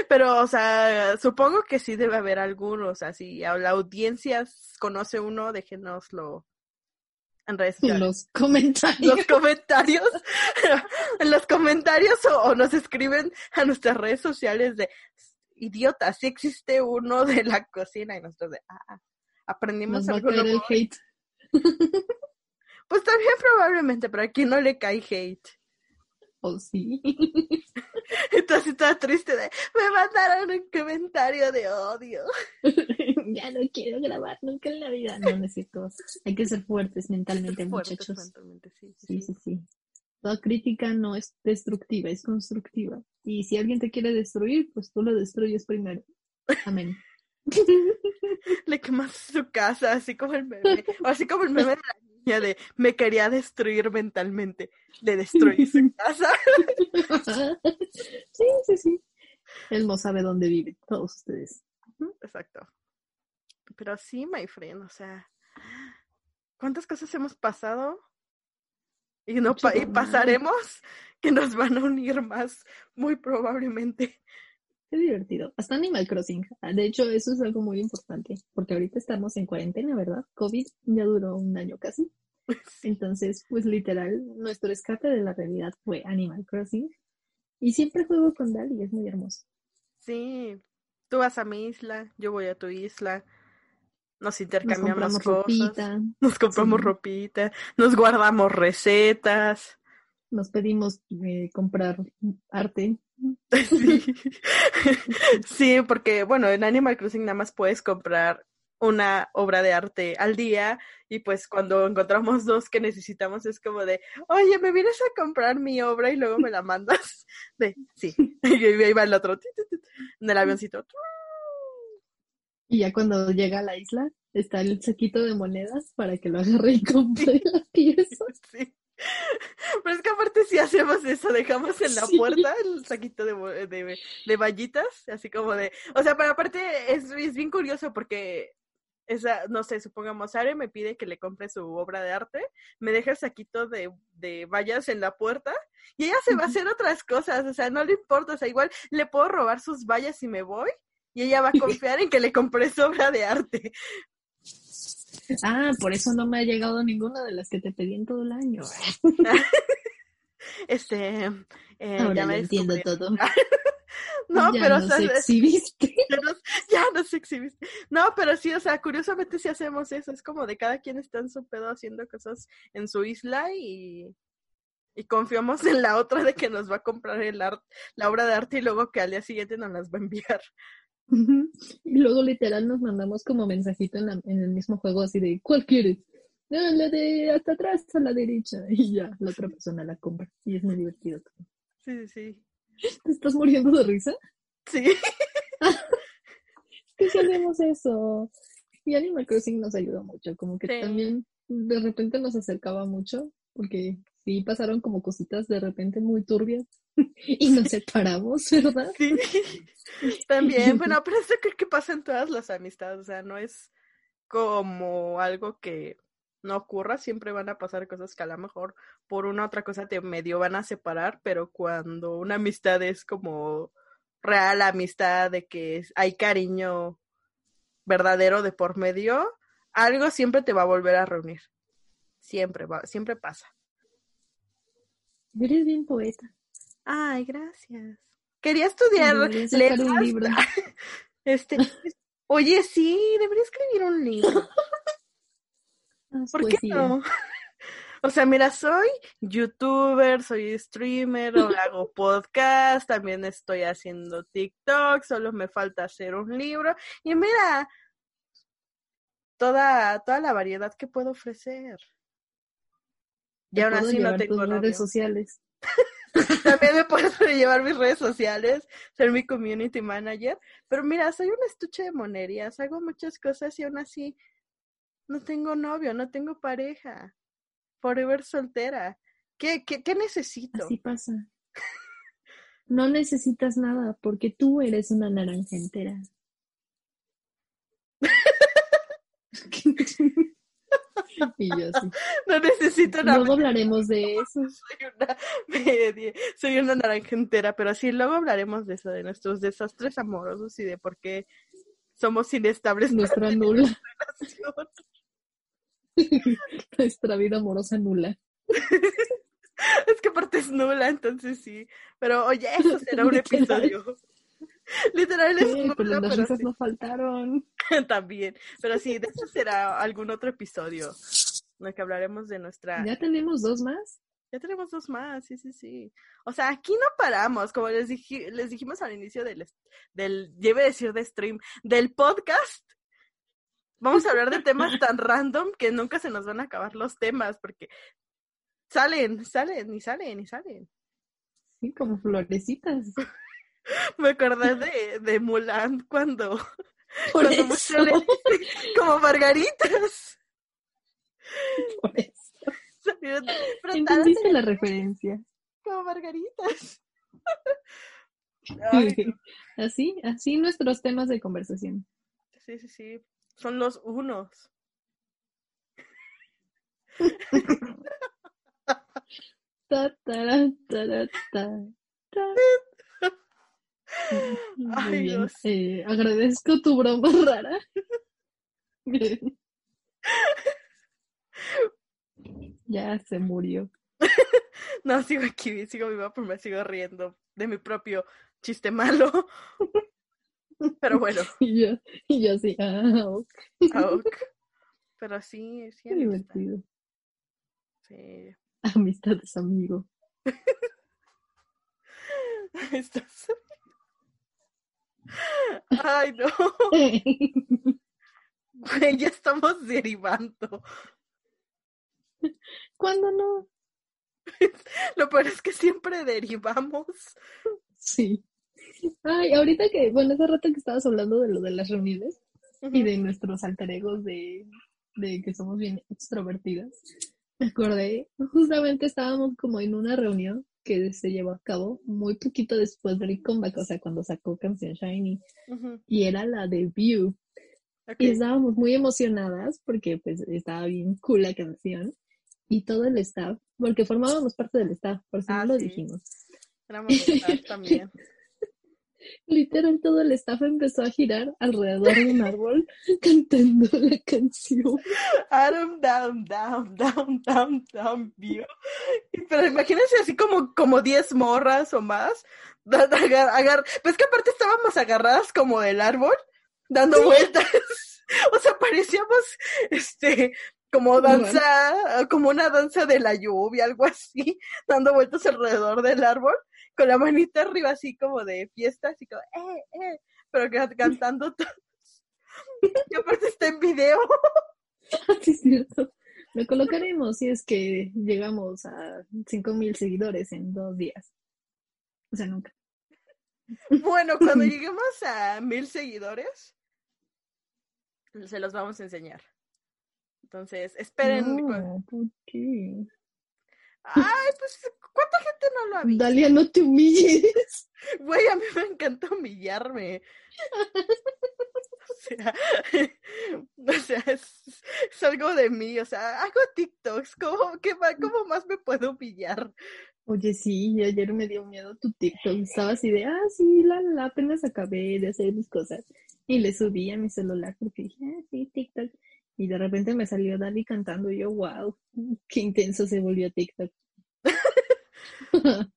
Pero, o sea, supongo que sí debe haber algunos. O sea, si a la audiencia conoce uno, déjenoslo en redes En sociales. los comentarios. los comentarios, en los comentarios o, o nos escriben a nuestras redes sociales de idiota, sí existe uno de la cocina y nosotros de ah, aprendimos Nos va a algo caer el hate. Pues también probablemente, pero aquí no le cae hate. Oh, sí. Entonces está triste de me mandaron un comentario de odio. ya no quiero grabar nunca en la vida. No, no es cierto. Hay que ser fuertes mentalmente, Fuertes muchachos. mentalmente, sí, sí, Sí, sí. sí, sí. Toda crítica no es destructiva, es constructiva. Y si alguien te quiere destruir, pues tú lo destruyes primero. Amén. Le quemas su casa, así como el meme, o así como el meme de la niña de me quería destruir mentalmente, le destruí su casa. sí, sí, sí. Él no sabe dónde vive, todos ustedes. Exacto. Pero sí, my friend, o sea, ¿cuántas cosas hemos pasado? Y no pa- y pasaremos que nos van a unir más, muy probablemente. Qué divertido. Hasta Animal Crossing. Ah, De hecho, eso es algo muy importante, porque ahorita estamos en cuarentena, ¿verdad? COVID ya duró un año casi. Entonces, pues literal, nuestro escape de la realidad fue Animal Crossing. Y siempre juego con Dali, es muy hermoso. sí. Tú vas a mi isla, yo voy a tu isla. Nos Nos intercambiamos compramos cosas. ropita, Nos compramos Sí. ropita, nos guardamos recetas. Nos pedimos eh, comprar arte. Sí. sí, porque bueno, en Animal Crossing nada más puedes comprar una obra de arte al día y pues cuando encontramos dos que necesitamos es como de, oye, ¿me vienes a comprar mi obra y luego me la mandas? De, sí. Y ahí va el otro, en el avioncito. Y ya cuando llega a la isla, está el saquito de monedas para que lo agarre y compre la pieza. Sí. Pero es que aparte si hacemos eso, dejamos en la Sí. puerta el saquito de, de, de vallitas, así como de, o sea, pero aparte es, es bien curioso porque esa, no sé, supongamos, Are me pide que le compre su obra de arte, me deja el saquito de, de vallas en la puerta y ella se va a hacer otras cosas, o sea, no le importa, o sea, igual le puedo robar sus vallas y me voy y ella va a confiar en que le compré su obra de arte. Ah, por eso no me ha llegado ninguna de las que te pedí en todo el año. Este, eh, Ahora ya me entiendo todo. No, ya pero o nos sea, exhibiste. ya nos, ya nos exhibiste. No, pero sí, o sea, curiosamente sí hacemos eso. Es como de cada quien está en su pedo haciendo cosas en su isla y, y confiamos en la otra de que nos va a comprar el art, la obra de arte y luego que al día siguiente nos las va a enviar. Y luego literal nos mandamos como mensajito en, la- en el mismo juego así de ¿cuál quieres? no, la de hasta atrás a la derecha. Y ya, la otra persona la compra. Y es muy divertido. Sí, sí. ¿Te estás muriendo de risa? Sí. que hacemos eso. Y Animal Crossing nos ayudó mucho, como que también de repente nos acercaba mucho, porque sí pasaron como cositas de repente muy turbias y nos separamos, ¿verdad? Sí. También, bueno, pero creo que pasa en todas las amistades, o sea, no es como algo que no ocurra, siempre van a pasar cosas que a lo mejor por una u otra cosa te medio van a separar, pero cuando una amistad es como real amistad, de que hay cariño verdadero de por medio, algo siempre te va a volver a reunir. Siempre, va, siempre pasa. Eres bien poeta. Ay, gracias. Quería estudiar un libro. Este, oye, sí, debería escribir un libro. ¿Por qué no? O sea, mira, soy youtuber, soy streamer, hago podcast, también estoy haciendo TikTok, solo me falta hacer un libro. Y mira, toda, toda la variedad que puedo ofrecer. Y aún así no tengo redes sociales. También me puedes llevar mis redes sociales, ser mi community manager. Pero mira, soy un estuche de monerías, hago muchas cosas y aún así no tengo novio, no tengo pareja. Forever soltera. ¿Qué, qué, qué necesito? Así pasa. No necesitas nada porque tú eres una naranja entera. y yo sí. No necesito nada. Luego hablaremos de eso. Soy una, soy una naranja entera, pero sí, luego hablaremos de eso, de nuestros desastres amorosos y de por qué somos inestables. Nuestra nula. Nuestra vida amorosa nula. es que aparte es nula, entonces sí. Pero oye, eso será un episodio. Literal es nula, pero las risas no faltaron. También. Pero sí, de eso será algún otro episodio. En el que hablaremos de nuestra. ¿Ya tenemos dos más? Ya tenemos dos más, sí, sí, sí. O sea, aquí no paramos, como les, les dijimos al inicio del, del, debe decir de stream, del podcast Vamos a hablar de temas tan random que nunca se nos van a acabar los temas porque salen, salen y salen y salen. Sí, como florecitas. Me acordé de, de Mulan cuando, Por eso. como margaritas. Por eso. ¿Entendiste la referencia? Como margaritas. así, así nuestros temas de conversación. Sí, sí, sí. Son los unos. ta, ta, Muy bien. Eh, agradezco tu broma rara. ya se murió. no, sigo aquí, sigo viva, pero me sigo riendo de mi propio chiste malo. Pero bueno. y yo, y yo así, ah, ok. Ah, Pero sí, sí. divertido. Sí. Amistades, amigo. Estás... Ay, no. ya estamos derivando. ¿Cuándo no? Lo peor es que siempre derivamos. Sí. Ay, ahorita que, bueno, hace rato que estabas hablando de lo de las reuniones y de nuestros alter egos de, de que somos bien extrovertidas, me acordé, justamente estábamos como en una reunión que se llevó a cabo muy poquito después de Comeback, o sea, cuando sacó Canción Shiny, y era la de View. Y estábamos muy emocionadas porque pues estaba bien cool la canción y todo el staff, porque formábamos parte del staff, por si no ah, lo dijimos. Éramos staff también. Literal, todo el staff empezó a girar alrededor de un árbol cantando la canción. Adam, down, down, down, down, down, view. Pero imagínense así como, como 10 morras o más. Agar, agar, pues que aparte estábamos agarradas como del árbol, dando vueltas. o sea, parecíamos, este, como danza, como una danza de la lluvia, algo así, dando vueltas alrededor del árbol con la manita arriba así como de fiesta, así como, eh, eh, pero cantando todos. y aparte está en video. sí, es cierto. Lo colocaremos si es que llegamos a 5000 seguidores en dos días. O sea, nunca. Bueno, cuando lleguemos a mil seguidores, se los vamos a enseñar. Entonces, esperen. No, ¿por qué? Ay, pues, ¿cuánta gente no lo ha visto? Dalia, no te humilles. Güey, a mí me encanta humillarme. O sea, o sea es, es algo de mí. O sea, hago TikToks. ¿Cómo, qué, cómo más me puedo humillar? Oye, sí, y ayer me dio miedo tu TikTok. Estaba así de, ah, sí, la, la, apenas acabé de hacer mis cosas. Y le subí a mi celular porque dije, ah, sí, TikTok. Y de repente me salió Dali cantando y yo, wow, qué intenso se volvió TikTok.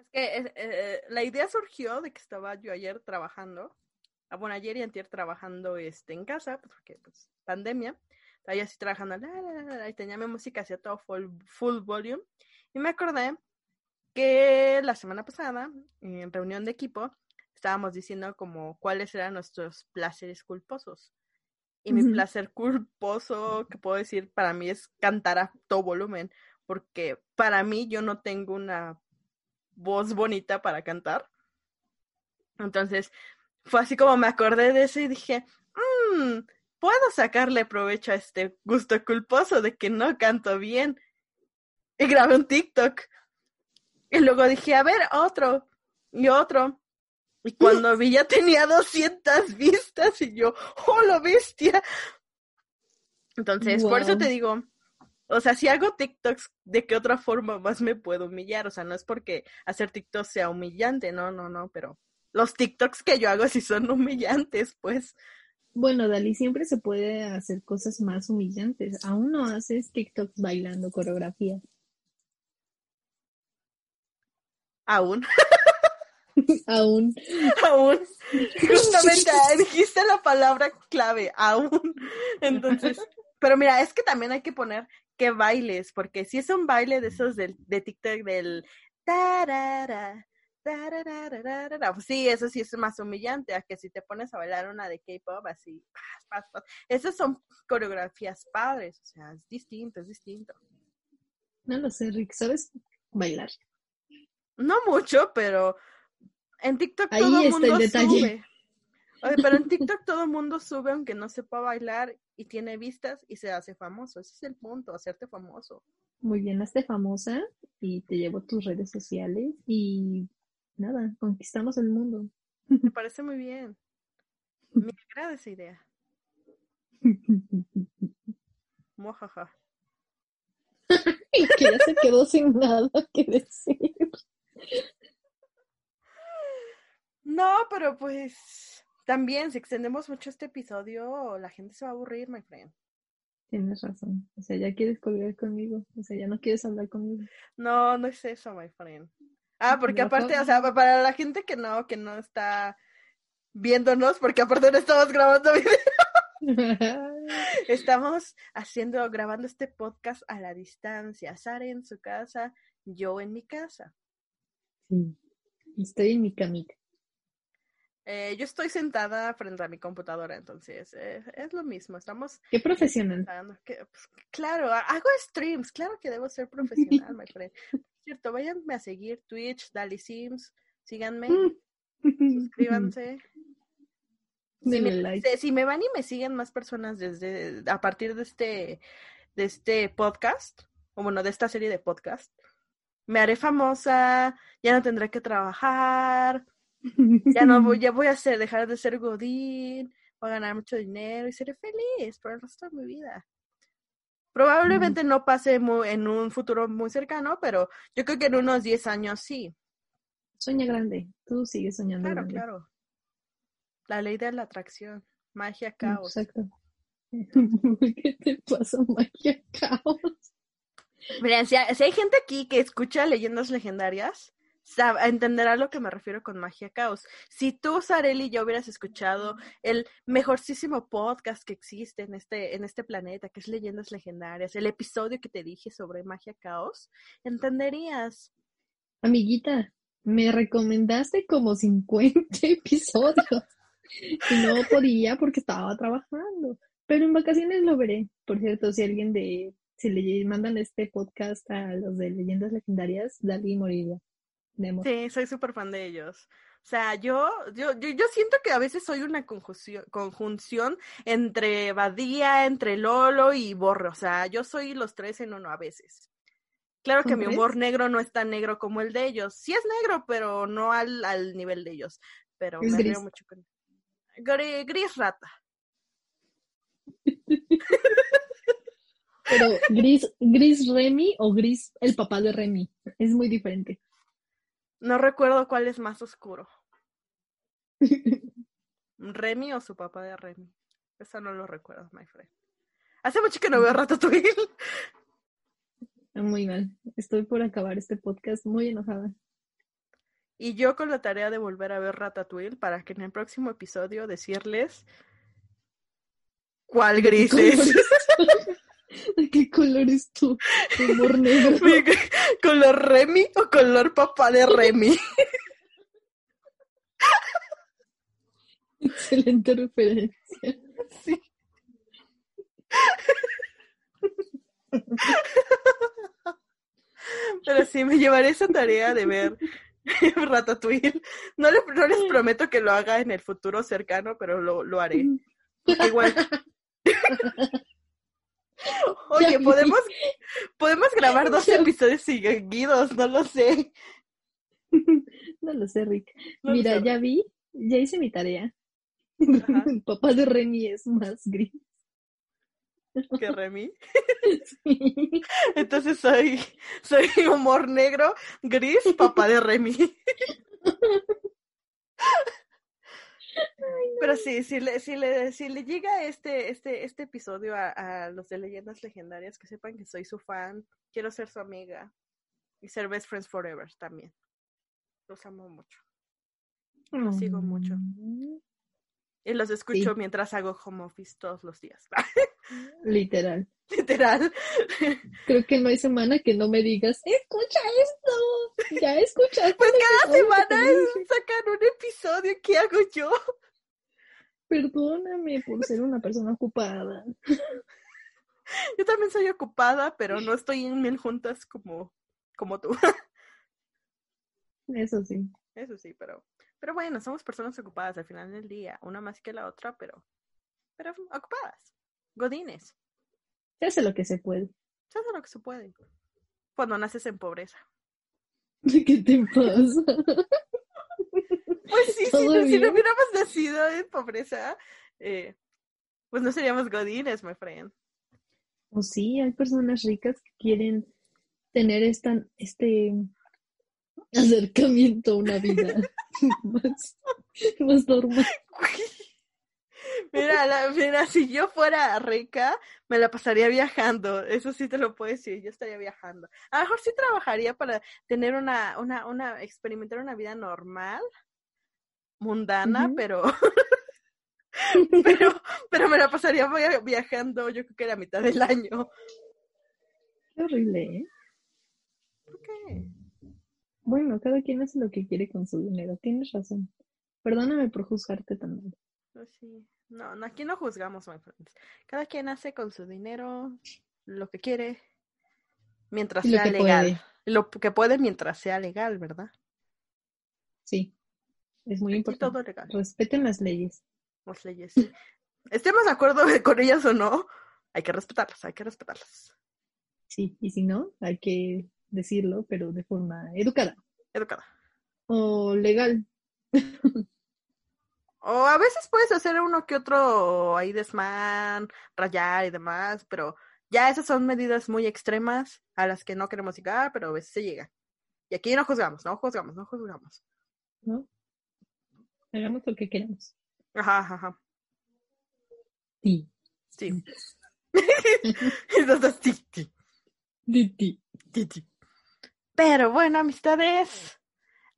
Es que eh, eh, la idea surgió de que estaba yo ayer trabajando. Ah, bueno, ayer y antier trabajando este, en casa, pues, porque pues pandemia. Estaba yo así trabajando, y tenía mi música hacia todo full, full volume. Y me acordé que la semana pasada, en reunión de equipo, estábamos diciendo como cuáles eran nuestros placeres culposos. Y mi placer culposo, que puedo decir, para mí es cantar a todo volumen, porque para mí yo no tengo una voz bonita para cantar. Entonces, fue así como me acordé de eso y dije, "Mm, puedo sacarle provecho a este gusto culposo de que no canto bien. Y grabé un TikTok. Y luego dije, a ver, otro y otro. Y cuando vi ya tenía 200 vistas y yo, ¡oh, la bestia! Entonces, por eso te digo, o sea, si hago TikToks, ¿de qué otra forma más me puedo humillar? O sea, no es porque hacer TikToks sea humillante, no, no, no, pero los TikToks que yo hago sí son humillantes, pues. Bueno, Dali, siempre se puede hacer cosas más humillantes. Aún no haces TikToks bailando coreografía. Aún, Aún. aún. Justamente ah, dijiste la palabra clave, aún. Entonces, pero mira, es que también hay que poner que bailes, porque si es un baile de esos del, de TikTok del tarara, pues sí, eso sí es más humillante, a que si te pones a bailar una de K-pop así, pas, pas, pas. esas son coreografías padres, o sea, es distinto, es distinto. No lo sé, Rick. ¿Sabes bailar? No mucho, pero en TikTok Ahí todo el mundo detalle. sube. Oye, pero en TikTok todo el mundo sube aunque no sepa bailar y tiene vistas y se hace famoso. Ese es el punto, hacerte famoso. Muy bien, hazte famosa y te llevo tus redes sociales y nada, conquistamos el mundo. Me parece muy bien. Me agrada esa idea. Mojaja. Y que ya se quedó sin nada que decir. No, pero pues también si extendemos mucho este episodio, la gente se va a aburrir, my friend. Tienes razón. O sea, ya quieres colgar conmigo. O sea, ya no quieres hablar conmigo. No, no es eso, my friend. Ah, porque No, aparte, o sea, pa- para la gente que no, que no está viéndonos, porque aparte no estamos grabando video, estamos haciendo, grabando este podcast a la distancia. Sara en su casa, yo en mi casa. Sí. Estoy en mi camita. Eh, yo estoy sentada frente a mi computadora, entonces eh, es lo mismo. Estamos Qué profesional. que, pues, claro, ha- hago streams, claro que debo ser profesional, my friend. Cierto, váyanme a seguir Twitch, Dali Sims, síganme, suscríbanse. Si me, like. si me van y me siguen más personas desde a partir de este de este podcast, o bueno, de esta serie de podcast, me haré famosa, ya no tendré que trabajar, ya no voy, ya voy a ser, dejar de ser godín, voy a ganar mucho dinero y seré feliz por el resto de mi vida. Probablemente no pase mu- en un futuro muy cercano, pero yo creo que en unos 10 años sí. Sueña grande. Tú sigues soñando Claro, grande. claro. La ley de la atracción, magia, caos. Exacto. ¿Qué te pasa, magia caos? Miren, si hay, si hay gente aquí que escucha leyendas legendarias, entenderá lo que me refiero con magia caos. Si tú, Sareli, y yo hubieras escuchado el mejorcísimo podcast que existe en este, en este planeta, que es Leyendas Legendarias, el episodio que te dije sobre magia caos, entenderías. Amiguita, me recomendaste como 50 episodios y no podía porque estaba trabajando. Pero en vacaciones lo veré. Por cierto, si alguien de, si le mandan este podcast a los de leyendas legendarias, Dalí moriría. De amor. Sí, soy súper fan de ellos. O sea, yo, yo, yo, yo siento que a veces soy una conjunción, conjunción entre Badía, entre Lolo y Borre. O sea, yo soy los tres en uno a veces. Claro que ¿Cómo mi humor negro no es tan negro como el de ellos. Sí es negro, pero no al, al nivel de ellos. Pero Es me río gris. mucho con Gri- Gris rata. Pero gris, gris Remy o gris el papá de Remy. Es muy diferente. No recuerdo cuál es más oscuro. Remy o su papá de Remy. Eso no lo recuerdo, my friend. Hace mucho que no veo Ratatouille. Muy mal. Estoy por acabar este podcast muy enojada. Y yo con la tarea de volver a ver Ratatouille para que en el próximo episodio decirles cuál gris es. ¿De qué color es tu humor negro? ¿Color Remy o color papá de Remy? Excelente referencia. Sí. Pero sí, me llevaré esa tarea de ver Ratatouille. No, le- no les prometo que lo haga en el futuro cercano, pero lo, lo haré. Porque igual. Oye, podemos, podemos grabar dos episodios seguidos, no lo sé. No lo sé, Rick. No Mira, sé. ya vi, ya hice mi tarea. Ajá. Papá de Remy es más gris. que Remy. Sí. Entonces soy, soy humor negro, gris, papá de Remy. Pero sí, si le, si le, si le llega este, este, este episodio a, a los de leyendas legendarias, que sepan que soy su fan, quiero ser su amiga y ser best friends forever también. Los amo mucho. Los sigo mucho. Y los escucho Sí. mientras hago home office todos los días. Literal. Literal. Creo que no hay semana que no me digas, escucha esto. Ya escuchaste. Pues cada semana te dije". sacan un episodio. ¿Qué hago yo? Perdóname por ser una persona ocupada. Yo también soy ocupada, pero no estoy en mil juntas como, como tú. Eso sí. Eso sí, pero, pero bueno, somos personas ocupadas al final del día, una más que la otra, pero, pero ocupadas. Godines, Se hace lo que se puede. se hace lo que se puede. Cuando naces en pobreza. ¿Qué te pasa? Pues sí, si ¿Todo no, si no hubiéramos nacido en pobreza, eh, pues no seríamos godines, my friend. O sí, hay personas ricas que quieren tener esta, este acercamiento a una vida más, más normal. Mira, la- mira, si yo fuera rica, me la pasaría viajando. Eso sí te lo puedo decir, yo estaría viajando. A lo mejor sí trabajaría para tener una, una, una, experimentar una vida normal, mundana, pero, pero, pero me la pasaría via- viajando, yo creo que la mitad del año. Qué horrible, ¿eh? ¿Por qué? Bueno, cada quien hace lo que quiere con su dinero. Tienes razón. Perdóname por juzgarte tan mal. Pues sí. No, no, aquí no juzgamos, my friends. Cada quien hace con su dinero lo que quiere, mientras Y sea legal. puede. Lo que puede mientras sea legal, ¿verdad? Sí, es muy Aquí importante. todo legal. Respeten las leyes. Las leyes. sí. Estemos de acuerdo con ellas o no, hay que respetarlas, hay que respetarlas. Sí, y si no, hay que decirlo, pero de forma educada Educada. o legal. O a veces puedes hacer uno que otro ahí desmán, rayar y demás, pero ya esas son medidas muy extremas a las que no queremos llegar, pero a veces se llega. Y aquí no juzgamos, no juzgamos, no juzgamos. ¿no? Hagamos lo que queramos. Ajá, ajá, ajá. Sí. Sí. Entonces, sí, sí, Di, di. Pero bueno, amistades,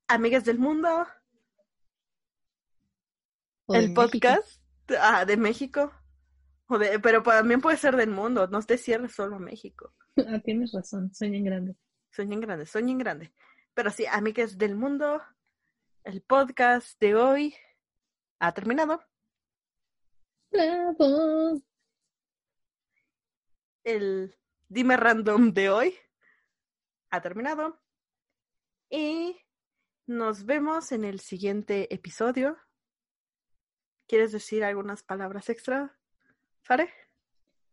amigas del mundo, O el México. podcast ah, de México, o de, pero también puede ser del mundo, no te cierres solo a México. Ah, tienes razón, sueñen grande. Sueñen grande, sueñen grande. Pero sí, amigas del mundo, el podcast de hoy ha terminado. Bravo. el Dime Random de hoy ha terminado. Y nos vemos en el siguiente episodio. ¿Quieres decir algunas palabras extra, Fare?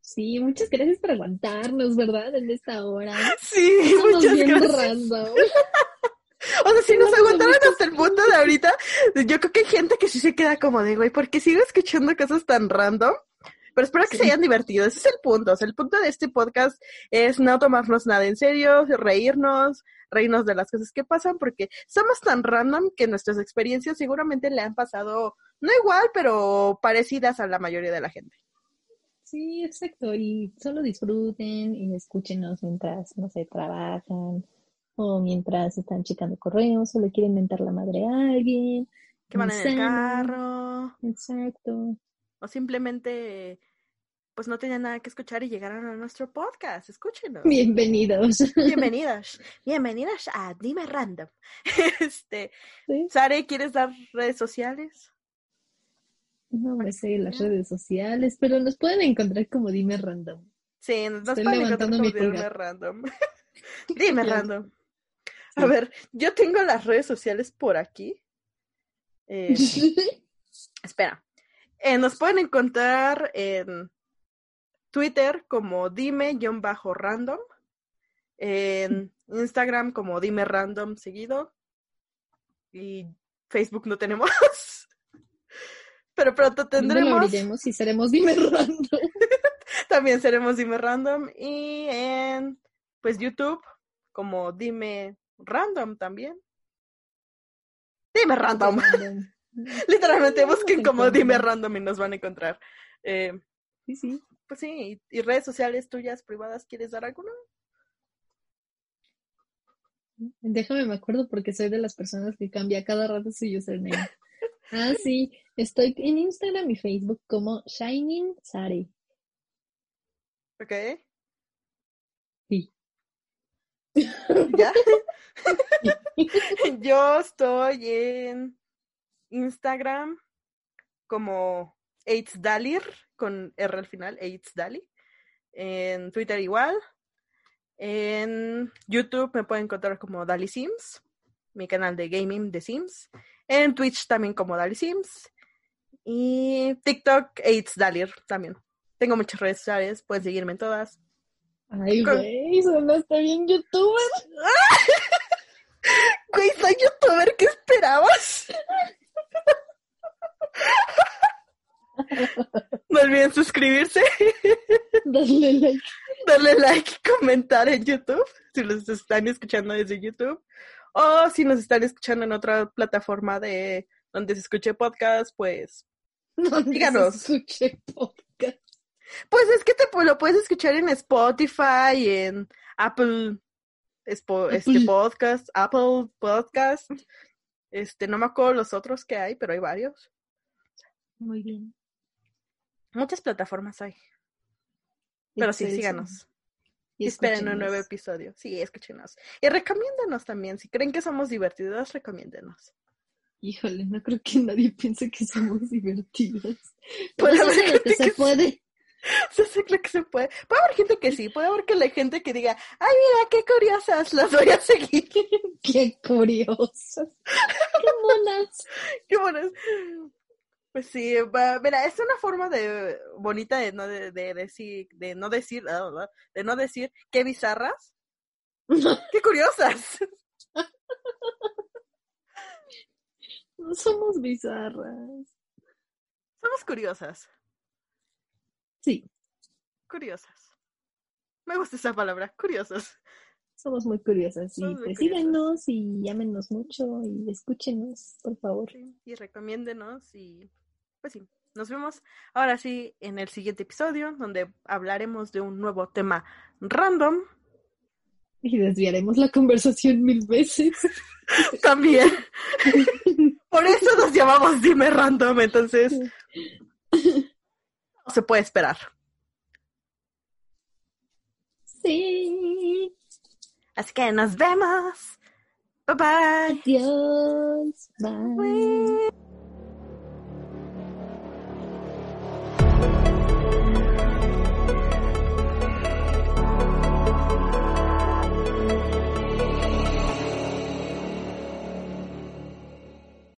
Sí, muchas gracias por aguantarnos, ¿verdad? En esta hora. Sí, Estamos muchas bien gracias. random. O sea, si nos No, aguantaron hasta el punto de ahorita, yo creo que hay gente que sí se queda como de, güey, ¿por qué sigo escuchando cosas tan random? Pero espero que se hayan divertido. Ese es el punto. O sea, el punto de este podcast es no tomarnos nada en serio, reírnos, reírnos de las cosas que pasan, porque somos tan random que nuestras experiencias seguramente le han pasado, no igual, pero parecidas a la mayoría de la gente. Sí, exacto. Y solo disfruten y escúchenos mientras, no sé, trabajan o mientras están checando correos o le quieren mentar la madre a alguien. Que van en el carro, Exacto. o simplemente, pues no tenían nada que escuchar y llegaron a nuestro podcast. Escúchenos. Bienvenidos. Bienvenidas, bienvenidas a Dime Random. Este, Sí. Sare, ¿quieres dar redes sociales? No me sé las redes sociales, pero nos pueden encontrar como Dime Random. Sí, nos Estoy pueden encontrar como Dime. Random. Dime. Random. A Sí. ver, yo tengo las redes sociales por aquí. Eh, espera. Eh, nos pueden encontrar en Twitter como dime-random. En Instagram como dime random seguido. Y Facebook no tenemos. Pero pronto ¿Dónde lo tendremos. abriremos y seremos Dime Random? También seremos Dime Random. Y en pues YouTube como Dime Random también. Dime Random. Literalmente busquen como Dime. Random y nos van a encontrar. Eh, Sí, sí. Pues sí, y, y redes sociales tuyas privadas, ¿quieres dar alguna? Déjame me acuerdo porque soy de las personas que cambia cada rato su username. Ah, sí. Estoy en Instagram y Facebook como Shining Sari. ¿Ok? Sí. ¿Ya? Yo estoy en Instagram como Dalir con R al final, Dali. En Twitter igual. En YouTube me pueden encontrar como Dali Sims, mi canal de gaming de Sims. En Twitch también como Dali Sims. Y TikTok, Dalir también. Tengo muchas redes sociales, pueden seguirme en todas. Ay, güey, sonaste bien youtuber. Güey, soy youtuber, ¿qué esperabas? No olviden suscribirse, Dale like. darle like y comentar en YouTube, si los están escuchando desde YouTube. O si nos están escuchando en otra plataforma de donde se escuche podcast, pues. ¿Dónde Díganos. se escuche podcast? Pues es que te lo puedes escuchar en Spotify, en Apple, Espo- este Apple. podcast, Apple Podcast. Este, no me acuerdo los otros que hay, pero hay varios. Muy bien. Muchas plataformas hay. Pero sí, síganos. Y esperen un nuevo episodio. Sí, escúchenos. Y recomiéndenos también. Si creen que somos divertidos, recomiéndenos. Híjole, no creo que nadie piense que somos divertidos. Puede haber gente que se puede. Se hace lo que se puede. Puede haber gente que sí. Puede haber que la gente que diga, ay, mira, qué curiosas, las voy a seguir. Qué curiosos. Qué monas. Qué bueno. Pues sí, va- mira, es una forma de bonita de no de, de decir, de no decir, ah, ah, de no decir qué bizarras, qué curiosas. No somos bizarras. Somos curiosas, Sí, curiosas. Me gusta esa palabra, curiosas. somos muy curiosas. Y pues síganos y llámenos mucho y escúchenos, por favor. Sí, y recomiéndenos y pues sí, nos vemos ahora sí en el siguiente episodio donde hablaremos de un nuevo tema random Y desviaremos la conversación mil veces. también. Por eso nos llamamos Dime Random, entonces no se puede esperar. Sí. Así que nos vemos. Bye bye. Adiós. Bye. Bye.